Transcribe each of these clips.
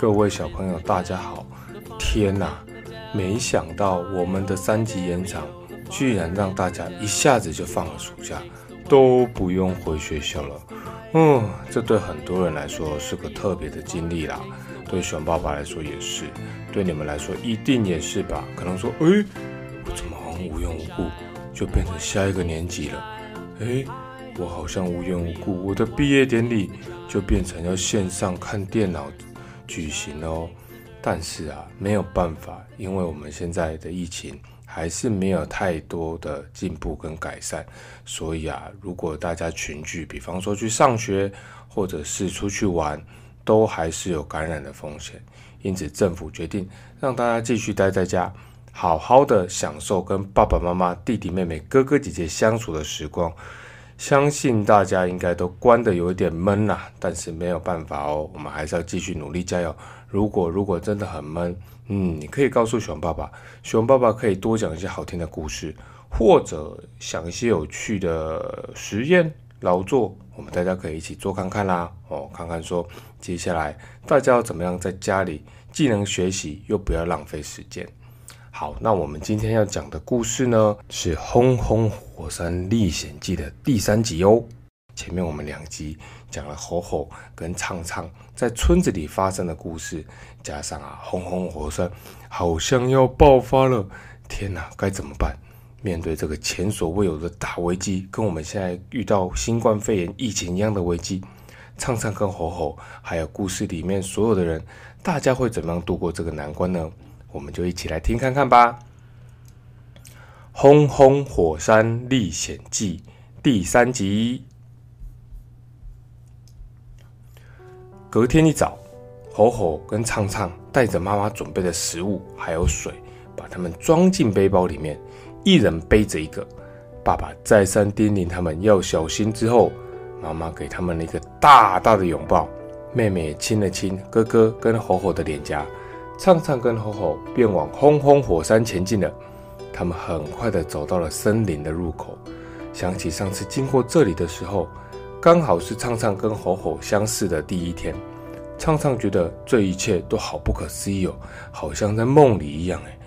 各位小朋友，大家好！天哪，没想到我们的三级延长，居然让大家一下子就放了暑假，都不用回学校了。嗯，这对很多人来说是个特别的经历啦，对熊爸爸来说也是，对你们来说一定也是吧？可能说，哎，我怎么好像无缘无故就变成下一个年级了？哎，我好像无缘无故，我的毕业典礼就变成要线上看电脑。举行哦，但是啊，没有办法，因为我们现在的疫情还是没有太多的进步跟改善，所以啊，如果大家群聚，比方说去上学或者是出去玩，都还是有感染的风险。因此，政府决定让大家继续待在家，好好的享受跟爸爸妈妈、弟弟妹妹、哥哥姐姐相处的时光。相信大家应该都关的有一点闷啦，但是没有办法哦，我们还是要继续努力加油。如果如果真的很闷，嗯，你可以告诉熊爸爸，熊爸爸可以多讲一些好听的故事，或者想一些有趣的实验劳作，我们大家可以一起做看看啦。哦，看看说接下来大家要怎么样在家里既能学习又不要浪费时间。好，那我们今天要讲的故事呢，是《轰轰火山历险记》的第三集哦。前面我们两集讲了吼吼跟唱唱在村子里发生的故事，加上啊，轰轰火山好像要爆发了，天哪，该怎么办？面对这个前所未有的大危机，跟我们现在遇到新冠肺炎疫情一样的危机，唱唱跟吼吼，还有故事里面所有的人，大家会怎么样度过这个难关呢？我们就一起来听看看吧，《轰轰火山历险记》第三集。隔天一早，吼吼跟畅畅带着妈妈准备的食物还有水，把它们装进背包里面，一人背着一个。爸爸再三叮咛他们要小心之后，妈妈给他们了一个大大的拥抱，妹妹亲了亲哥哥跟吼吼的脸颊。畅畅跟吼吼便往轰轰火山前进了。他们很快的走到了森林的入口。想起上次经过这里的时候，刚好是畅畅跟吼吼相识的第一天。畅畅觉得这一切都好不可思议哦，好像在梦里一样哎。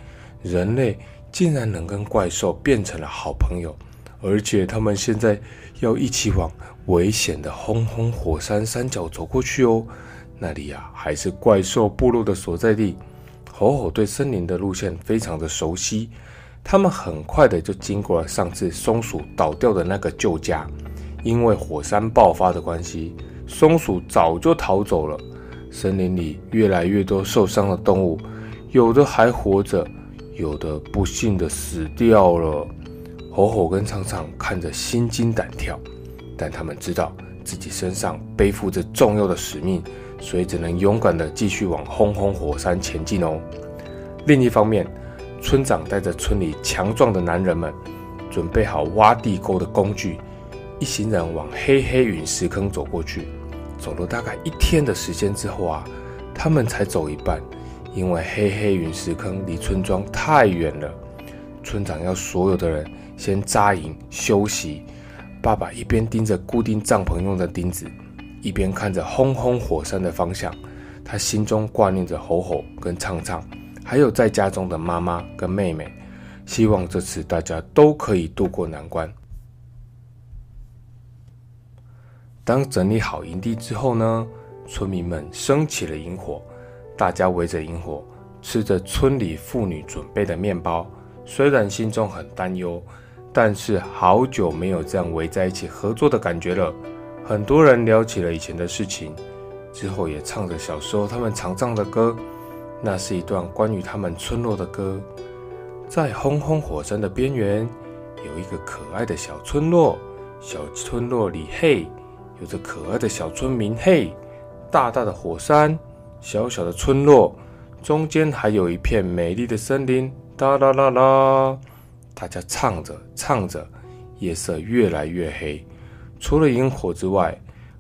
人类竟然能跟怪兽变成了好朋友，而且他们现在要一起往危险的轰轰火山山脚走过去哦。那里呀，还是怪兽部落的所在地。吼吼对森林的路线非常的熟悉，他们很快的就经过了上次松鼠倒掉的那个旧家。因为火山爆发的关系，松鼠早就逃走了。森林里越来越多受伤的动物，有的还活着，有的不幸的死掉了。吼吼跟唱唱看着心惊胆跳，但他们知道自己身上背负着重要的使命。所以只能勇敢地继续往轰轰火山前进哦。另一方面，村长带着村里强壮的男人们，准备好挖地沟的工具，一行人往黑黑陨石坑走过去。走了大概一天的时间之后啊，他们才走一半，因为黑黑陨石坑离村庄太远了。村长要所有的人先扎营休息。爸爸一边盯着固定帐篷用的钉子。一边看着轰轰火山的方向，他心中挂念着吼吼跟唱唱，还有在家中的妈妈跟妹妹，希望这次大家都可以渡过难关。当整理好营地之后呢，村民们升起了萤火，大家围着萤火，吃着村里妇女准备的面包。虽然心中很担忧，但是好久没有这样围在一起合作的感觉了。很多人聊起了以前的事情，之后也唱着小时候他们常唱的歌。那是一段关于他们村落的歌。在轰轰火山的边缘，有一个可爱的小村落。小村落里，嘿，有着可爱的小村民，嘿，大大的火山，小小的村落，中间还有一片美丽的森林。哒啦啦啦，大家唱着唱着，夜色越来越黑。除了萤火之外，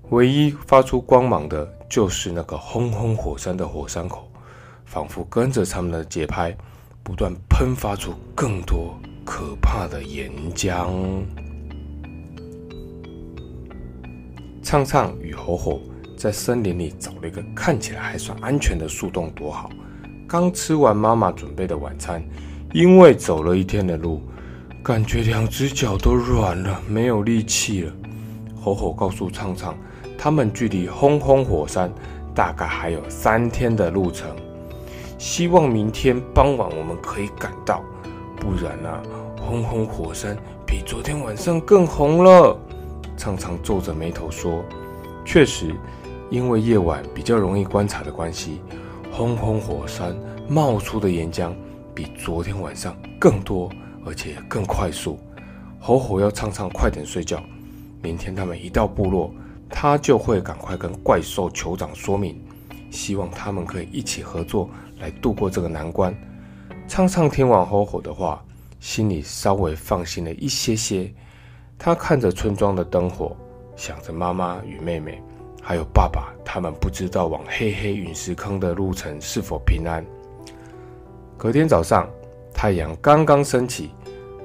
唯一发出光芒的就是那个轰轰火山的火山口，仿佛跟着他们的节拍，不断喷发出更多可怕的岩浆。唱唱与吼吼在森林里找了一个看起来还算安全的树洞躲好。刚吃完妈妈准备的晚餐，因为走了一天的路，感觉两只脚都软了，没有力气了。吼吼告诉畅畅，他们距离轰轰火山大概还有三天的路程，希望明天傍晚我们可以赶到，不然啊，轰轰火山比昨天晚上更红了。畅畅皱着眉头说：“确实，因为夜晚比较容易观察的关系，轰轰火山冒出的岩浆比昨天晚上更多，而且更快速。”吼吼要畅畅快点睡觉。明天他们一到部落，他就会赶快跟怪兽酋长说明，希望他们可以一起合作来度过这个难关。畅畅听完吼吼的话，心里稍微放心了一些些。他看着村庄的灯火，想着妈妈与妹妹，还有爸爸，他们不知道往黑黑陨石坑的路程是否平安。隔天早上，太阳刚刚升起，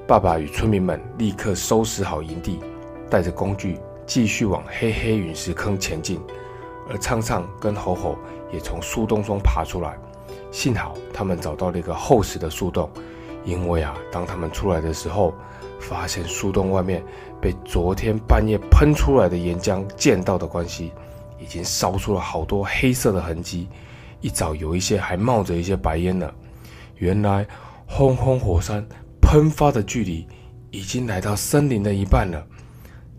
爸爸与村民们立刻收拾好营地。带着工具继续往黑黑陨石坑前进，而畅畅跟吼吼也从树洞中爬出来。幸好他们找到了一个厚实的树洞，因为啊，当他们出来的时候，发现树洞外面被昨天半夜喷出来的岩浆溅到的关系，已经烧出了好多黑色的痕迹，一早有一些还冒着一些白烟呢。原来轰轰火山喷发的距离已经来到森林的一半了。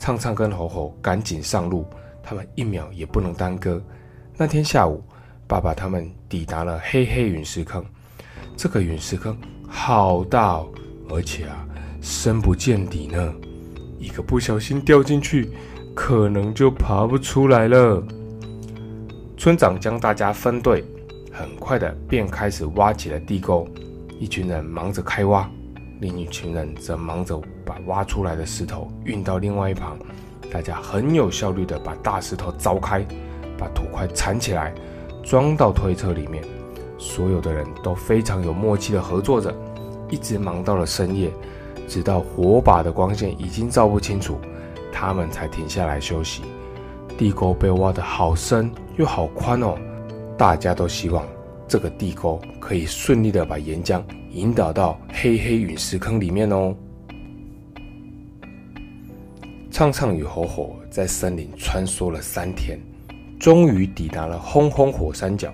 畅畅跟吼吼赶紧上路，他们一秒也不能耽搁。那天下午，爸爸他们抵达了黑黑陨石坑。这个陨石坑好大，哦，而且啊，深不见底呢。一个不小心掉进去，可能就爬不出来了。村长将大家分队，很快的便开始挖起了地沟。一群人忙着开挖。另一群人则忙着把挖出来的石头运到另外一旁，大家很有效率地把大石头凿开，把土块铲起来，装到推车里面。所有的人都非常有默契地合作着，一直忙到了深夜，直到火把的光线已经照不清楚，他们才停下来休息。地沟被挖得好深又好宽哦，大家都希望这个地沟可以顺利地把岩浆。引导到黑黑陨石坑里面哦。畅畅与吼吼在森林穿梭了三天，终于抵达了轰轰火山脚。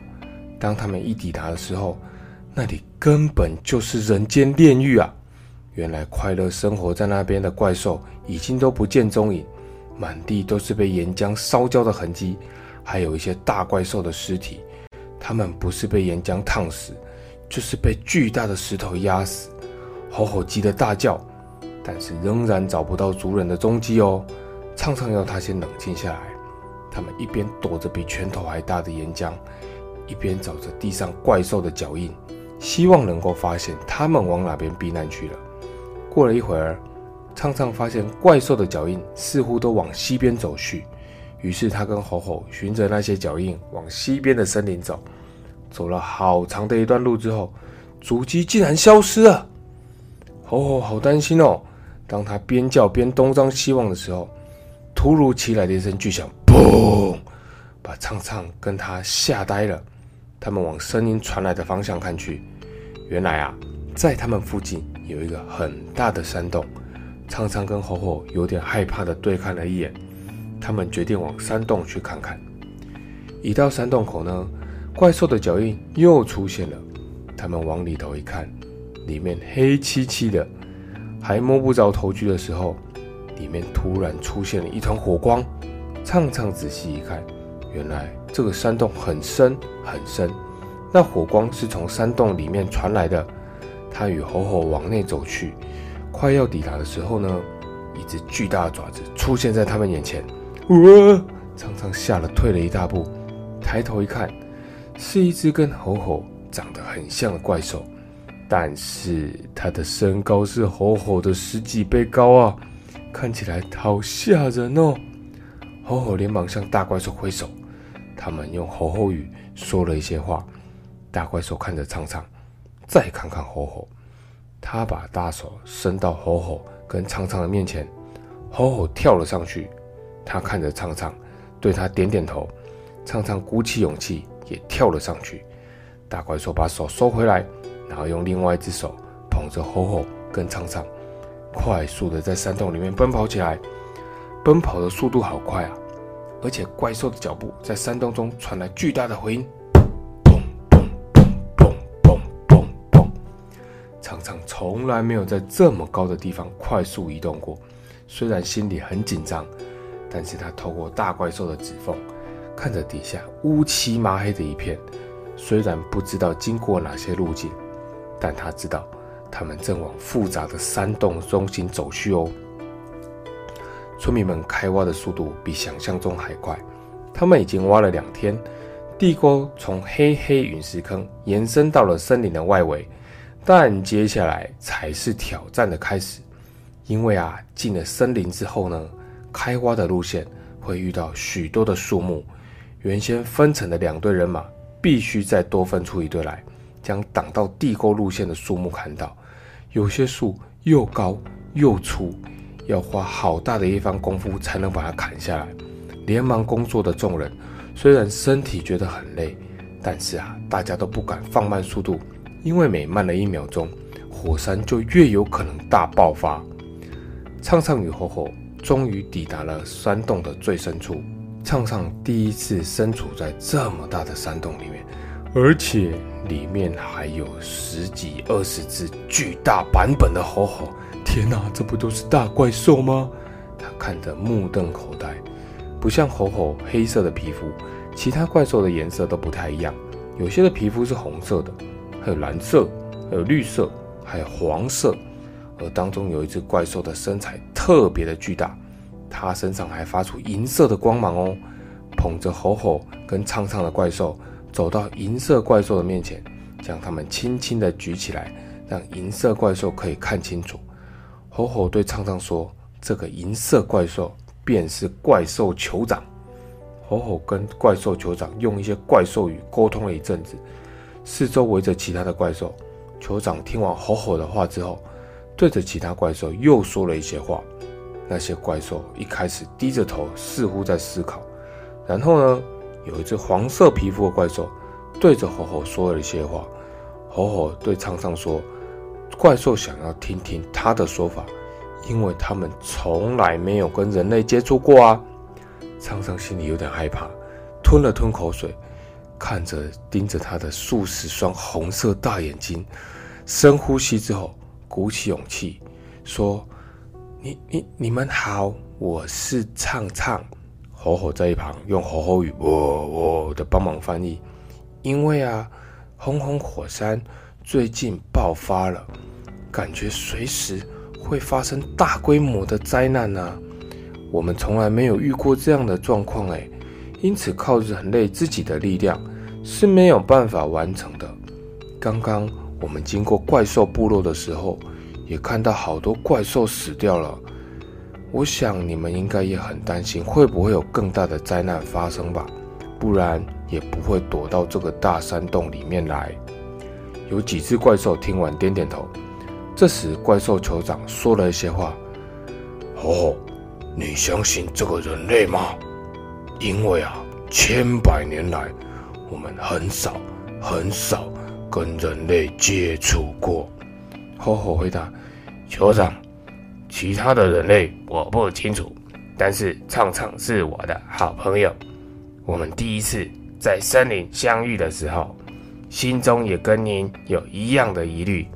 当他们一抵达的时候，那里根本就是人间炼狱啊！原来快乐生活在那边的怪兽已经都不见踪影，满地都是被岩浆烧焦的痕迹，还有一些大怪兽的尸体。他们不是被岩浆烫死。就是被巨大的石头压死，吼吼急得大叫，但是仍然找不到族人的踪迹哦。畅畅要他先冷静下来。他们一边躲着比拳头还大的岩浆，一边找着地上怪兽的脚印，希望能够发现他们往哪边避难去了。过了一会儿，畅畅发现怪兽的脚印似乎都往西边走去，于是他跟吼吼循着那些脚印往西边的森林走。走了好长的一段路之后，足迹竟然消失了。吼吼，好担心哦！当他边叫边东张西望的时候，突如其来的一声巨响，砰！把畅畅跟他吓呆了。他们往声音传来的方向看去，原来啊，在他们附近有一个很大的山洞。畅畅跟吼吼有点害怕的对看了一眼，他们决定往山洞去看看。一到山洞口呢。怪兽的脚印又出现了，他们往里头一看，里面黑漆漆的，还摸不着头绪的时候，里面突然出现了一团火光。畅畅仔细一看，原来这个山洞很深很深，那火光是从山洞里面传来的。他与吼吼往内走去，快要抵达的时候呢，一只巨大的爪子出现在他们眼前。哇！畅畅吓了退了一大步，抬头一看。是一只跟吼吼长得很像的怪兽，但是他的身高是吼吼的十几倍高啊，看起来好吓人哦！吼吼连忙向大怪兽挥手，他们用吼吼语说了一些话。大怪兽看着畅畅，再看看吼吼，他把大手伸到吼吼跟畅畅的面前，吼吼跳了上去，他看着畅畅，对他点点头。畅畅鼓起勇气也跳了上去。大怪兽把手收回来，然后用另外一只手捧着吼吼跟畅畅，快速的在山洞里面奔跑起来。奔跑的速度好快啊！而且怪兽的脚步在山洞中传来巨大的回音，砰砰砰砰砰砰砰。畅畅从来没有在这么高的地方快速移动过，虽然心里很紧张，但是他透过大怪兽的指缝，看着底下乌漆麻黑的一片。虽然不知道经过哪些路径，但他知道他们正往复杂的山洞中心走去哦。村民们开挖的速度比想象中还快，他们已经挖了两天，地沟从黑黑陨石坑延伸到了森林的外围，但接下来才是挑战的开始。因为啊，进了森林之后呢，开挖的路线会遇到许多的树木，原先分成的两队人马必须再多分出一队来，将挡到地沟路线的树木砍倒。有些树又高又粗。要花好大的一番功夫才能把它砍下来。连忙工作的众人虽然身体觉得很累，但是啊，大家都不敢放慢速度，因为每慢了一秒钟，火山就越有可能大爆发。畅畅与吼吼终于抵达了山洞的最深处。畅畅第一次身处在这么大的山洞里面，而且里面还有十几二十只巨大版本的吼吼。天哪，这不都是大怪兽吗？他看得目瞪口呆。不像吼吼黑色的皮肤，其他怪兽的颜色都不太一样。有些的皮肤是红色的，还有蓝色，还有绿色，还有黄色。而当中有一只怪兽的身材特别的巨大，它身上还发出银色的光芒哦。捧着吼吼跟畅畅的怪兽走到银色怪兽的面前，将它们轻轻地举起来，让银色怪兽可以看清楚。吼吼对畅畅说：“这个银色怪兽便是怪兽酋长。”吼吼跟怪兽酋长用一些怪兽语沟通了一阵子，四周围着其他的怪兽。酋长听完吼吼的话之后，对着其他怪兽又说了一些话。那些怪兽一开始低着头，似乎在思考。然后呢，有一只黄色皮肤的怪兽对着吼吼说了一些话。吼吼对畅畅说。怪兽想要听听他的说法，因为他们从来没有跟人类接触过啊。苍苍心里有点害怕，吞了吞口水，看着盯着他的数十双红色大眼睛，深呼吸之后，鼓起勇气说：“你、你、你们好，我是畅畅。”吼吼在一旁用吼吼语“喔喔”的帮忙翻译，因为啊，红红火山最近爆发了。感觉随时会发生大规模的灾难呢，我们从来没有遇过这样的状况哎，因此靠人类自己的力量是没有办法完成的。刚刚我们经过怪兽部落的时候，也看到好多怪兽死掉了。我想你们应该也很担心，会不会有更大的灾难发生吧？不然也不会躲到这个大山洞里面来。有几只怪兽听完点点头。这时，怪兽酋长说了一些话：“哦，你相信这个人类吗？因为啊，千百年来，我们很少很少跟人类接触过。”吼吼回答：“酋长，其他的人类我不清楚，但是畅畅是我的好朋友。我们第一次在森林相遇的时候，心中也跟您有一样的疑虑。”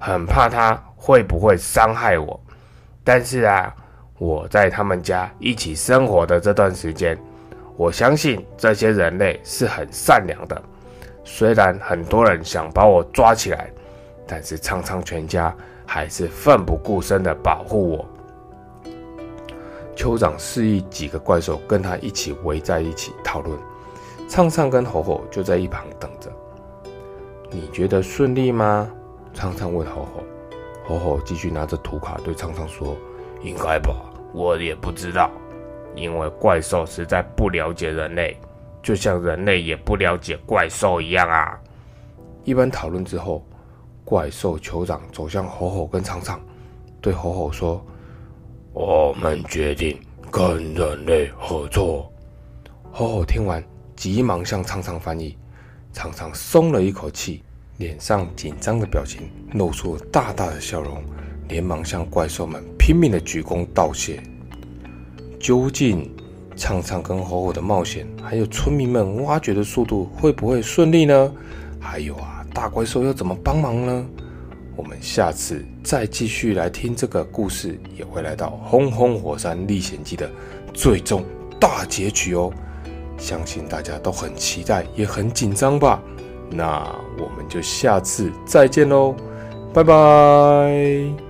很怕他会不会伤害我，但是啊，我在他们家一起生活的这段时间，我相信这些人类是很善良的。虽然很多人想把我抓起来，但是畅畅全家还是奋不顾身的保护我。酋长示意几个怪兽跟他一起围在一起讨论，畅畅跟吼吼就在一旁等着。你觉得顺利吗？畅畅问吼吼，吼吼继续拿着图卡对畅畅说：“应该吧，我也不知道，因为怪兽实在不了解人类，就像人类也不了解怪兽一样啊。”一番讨论之后，怪兽酋长走向吼吼跟畅畅，对吼吼说：“我们决定跟人类合作。”吼吼听完急忙向畅畅翻译，畅畅松了一口气，脸上紧张的表情露出了大大的笑容，连忙向怪兽们拼命的鞠躬道谢。究竟畅畅跟吼吼的冒险，还有村民们挖掘的速度会不会顺利呢？还有啊，大怪兽要怎么帮忙呢？我们下次再继续来听这个故事，也会来到《轰轰火山历险记》的最终大结局哦。相信大家都很期待，也很紧张吧？那我们就下次再见喽，拜拜。